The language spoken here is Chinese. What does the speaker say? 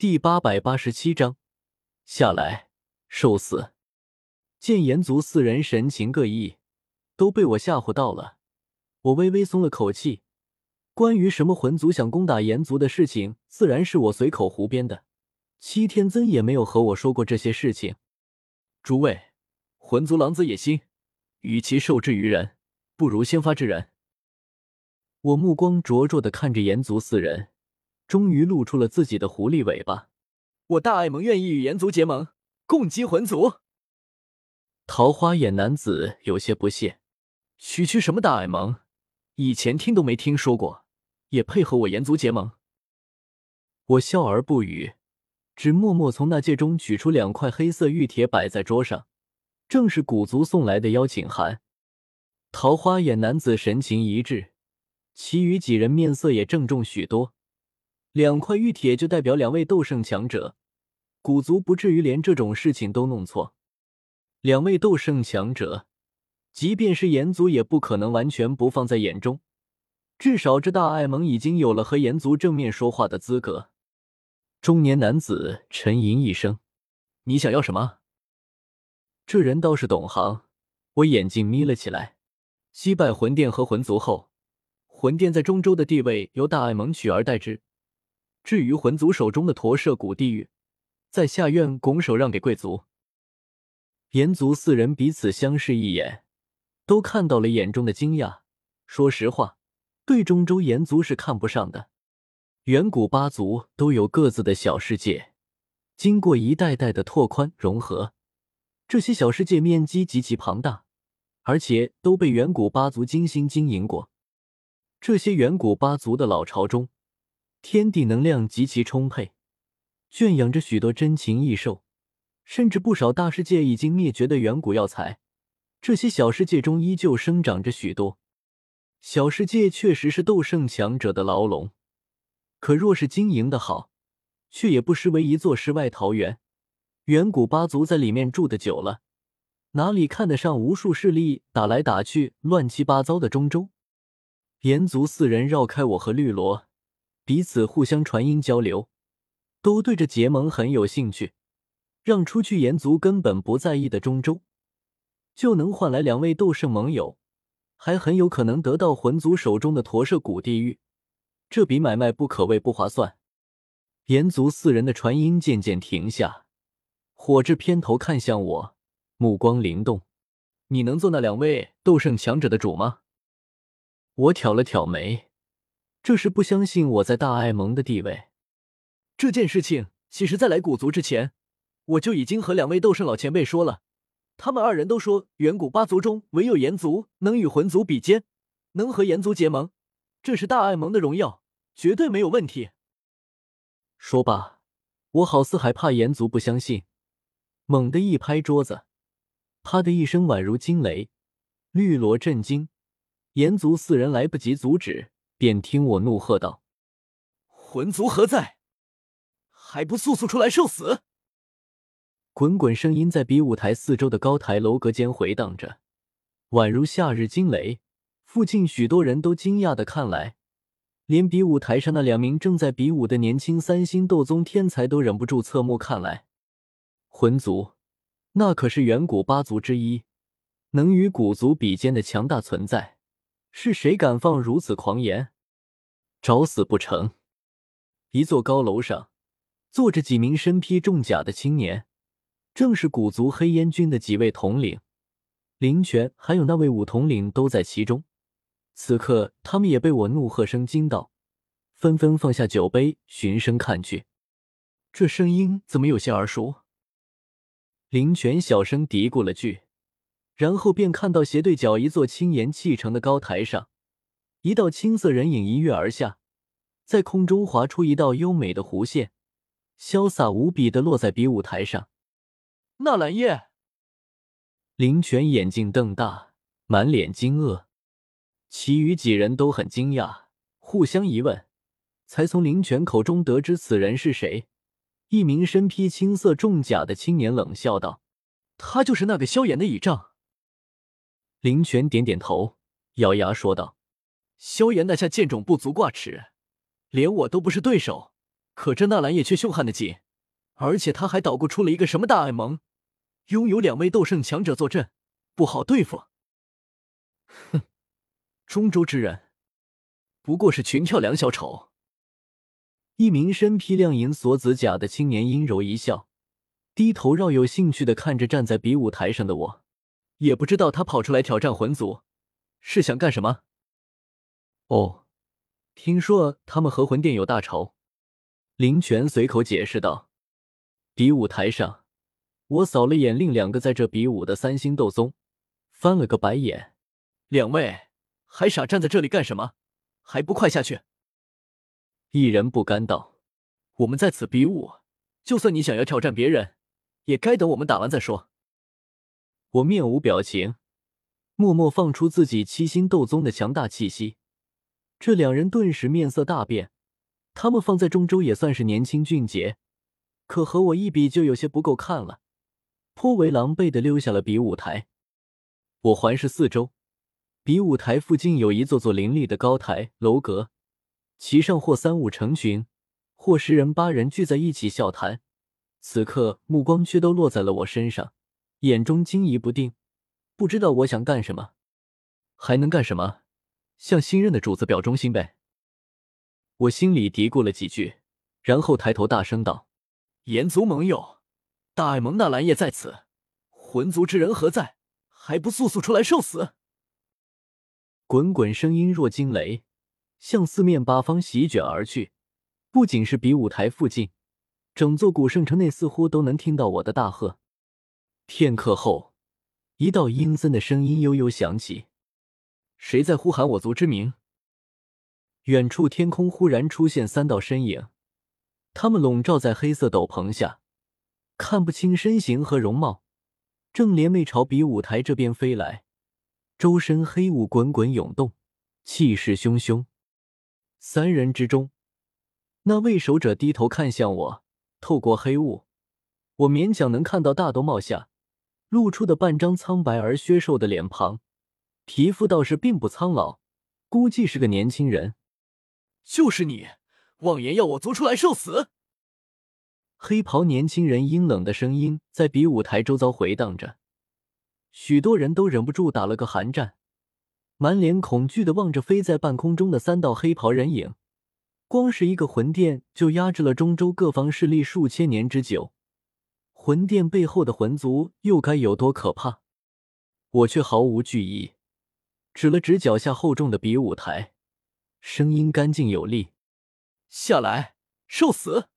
第八百八十七章，下来受死。见炎族四人神情各异，都被我吓唬到了。我微微松了口气。关于什么魂族想攻打炎族的事情，自然是我随口胡编的。七天尊也没有和我说过这些事情。诸位，魂族狼子野心，与其受制于人，不如先发制人。我目光灼灼的看着炎族四人。终于露出了自己的狐狸尾巴。我大爱盟愿意与炎族结盟，共击魂族。桃花眼男子有些不屑：“区区什么大爱盟，以前听都没听说过，也配和我炎族结盟？”我笑而不语，只默默从那戒中取出两块黑色玉铁，摆在桌上，正是古族送来的邀请函。桃花眼男子神情一滞，其余几人面色也郑重许多。两块玉铁就代表两位斗圣强者，古族不至于连这种事情都弄错。两位斗圣强者，即便是炎族也不可能完全不放在眼中。至少这大爱盟已经有了和炎族正面说话的资格。中年男子沉吟一声：“你想要什么？”这人倒是懂行。我眼睛眯了起来。击败魂殿和魂族后，魂殿在中州的地位由大爱盟取而代之。至于魂族手中的驼舍古地狱，在下院拱手让给贵族。炎族四人彼此相视一眼，都看到了眼中的惊讶。说实话，对中州炎族是看不上的。远古八族都有各自的小世界，经过一代代的拓宽融合，这些小世界面积极其庞大，而且都被远古八族精心经营过。这些远古八族的老巢中。天地能量极其充沛，圈养着许多珍禽异兽，甚至不少大世界已经灭绝的远古药材。这些小世界中依旧生长着许多小世界，确实是斗圣强者的牢笼。可若是经营的好，却也不失为一座世外桃源。远古八族在里面住的久了，哪里看得上无数势力打来打去、乱七八糟的中州？炎族四人绕开我和绿萝。彼此互相传音交流，都对这结盟很有兴趣。让出去炎族根本不在意的中州，就能换来两位斗圣盟友，还很有可能得到魂族手中的驼舍古地狱。这笔买卖不可谓不划算。炎族四人的传音渐渐停下，火炙偏头看向我，目光灵动：“你能做那两位斗圣强者的主吗？”我挑了挑眉。这是不相信我在大爱盟的地位。这件事情，其实在来古族之前，我就已经和两位斗圣老前辈说了。他们二人都说，远古八族中唯有炎族能与魂族比肩，能和炎族结盟，这是大爱盟的荣耀，绝对没有问题。说罢，我好似还怕炎族不相信，猛地一拍桌子，啪的一声，宛如惊雷。绿萝震惊，炎族四人来不及阻止。便听我怒喝道：“魂族何在？还不速速出来受死！”滚滚声音在比武台四周的高台楼阁间回荡着，宛如夏日惊雷。附近许多人都惊讶的看来，连比武台上那两名正在比武的年轻三星斗宗天才都忍不住侧目看来。魂族，那可是远古八族之一，能与古族比肩的强大存在。是谁敢放如此狂言？找死不成？一座高楼上，坐着几名身披重甲的青年，正是古族黑烟军的几位统领，林泉还有那位武统领都在其中。此刻，他们也被我怒喝声惊到，纷纷放下酒杯，循声看去。这声音怎么有些耳熟？林泉小声嘀咕了句。然后便看到斜对角一座青岩砌成的高台上，一道青色人影一跃而下，在空中划出一道优美的弧线，潇洒无比的落在比武台上。纳兰叶，林泉眼睛瞪大，满脸惊愕，其余几人都很惊讶，互相疑问，才从林泉口中得知此人是谁。一名身披青色重甲的青年冷笑道：“他就是那个萧炎的倚仗。”林泉点点头，咬牙说道：“萧炎那下剑种不足挂齿，连我都不是对手，可这纳兰叶却凶悍的紧，而且他还捣鼓出了一个什么大爱盟，拥有两位斗圣强者坐镇，不好对付。哼，中州之人，不过是群跳梁小丑。一名身披亮银锁子甲的青年阴柔一笑，低头饶有兴趣的看着站在比武台上的我，也不知道他跑出来挑战魂族是想干什么。哦，听说他们和魂殿有大仇。林泉随口解释道：“比武台上，我扫了眼另两个在这比武的三星斗宗，翻了个白眼。两位还傻站在这里干什么？还不快下去！”一人不甘道：“我们在此比武，就算你想要挑战别人，也该等我们打完再说。”我面无表情，默默放出自己七星斗宗的强大气息。这两人顿时面色大变。他们放在中州也算是年轻俊杰，可和我一比就有些不够看了，颇为狼狈的溜下了比武台。我环视四周，比武台附近有一座座林立的高台楼阁，其上或三五成群，或十人八人聚在一起笑谈。此刻目光却都落在了我身上，眼中惊疑不定，不知道我想干什么，还能干什么？向新任的主子表忠心呗。我心里嘀咕了几句，然后抬头大声道：“炎族盟友，大爱蒙纳兰叶在此，魂族之人何在？还不速速出来受死！”滚滚声音若惊雷，向四面八方席卷而去。不仅是比武台附近，整座古圣城内似乎都能听到我的大喝。片刻后，一道阴森的声音悠悠响起：“谁在呼喊我族之名？”远处天空忽然出现三道身影，他们笼罩在黑色斗篷下，看不清身形和容貌，正联袂朝比武台这边飞来，周身黑雾滚滚涌动，气势汹汹。三人之中，那位守者低头看向我，透过黑雾，我勉强能看到大兜帽下露出的半张苍白而削瘦的脸庞，皮肤倒是并不苍老，估计是个年轻人。就是你，妄言要我族出来受死！黑袍年轻人阴冷的声音在比武台周遭回荡着，许多人都忍不住打了个寒战，满脸恐惧的望着飞在半空中的三道黑袍人影。光是一个魂殿就压制了中州各方势力数千年之久，魂殿背后的魂族又该有多可怕？我却毫无惧意，指了指脚下厚重的比武台。声音干净有力，下来受死！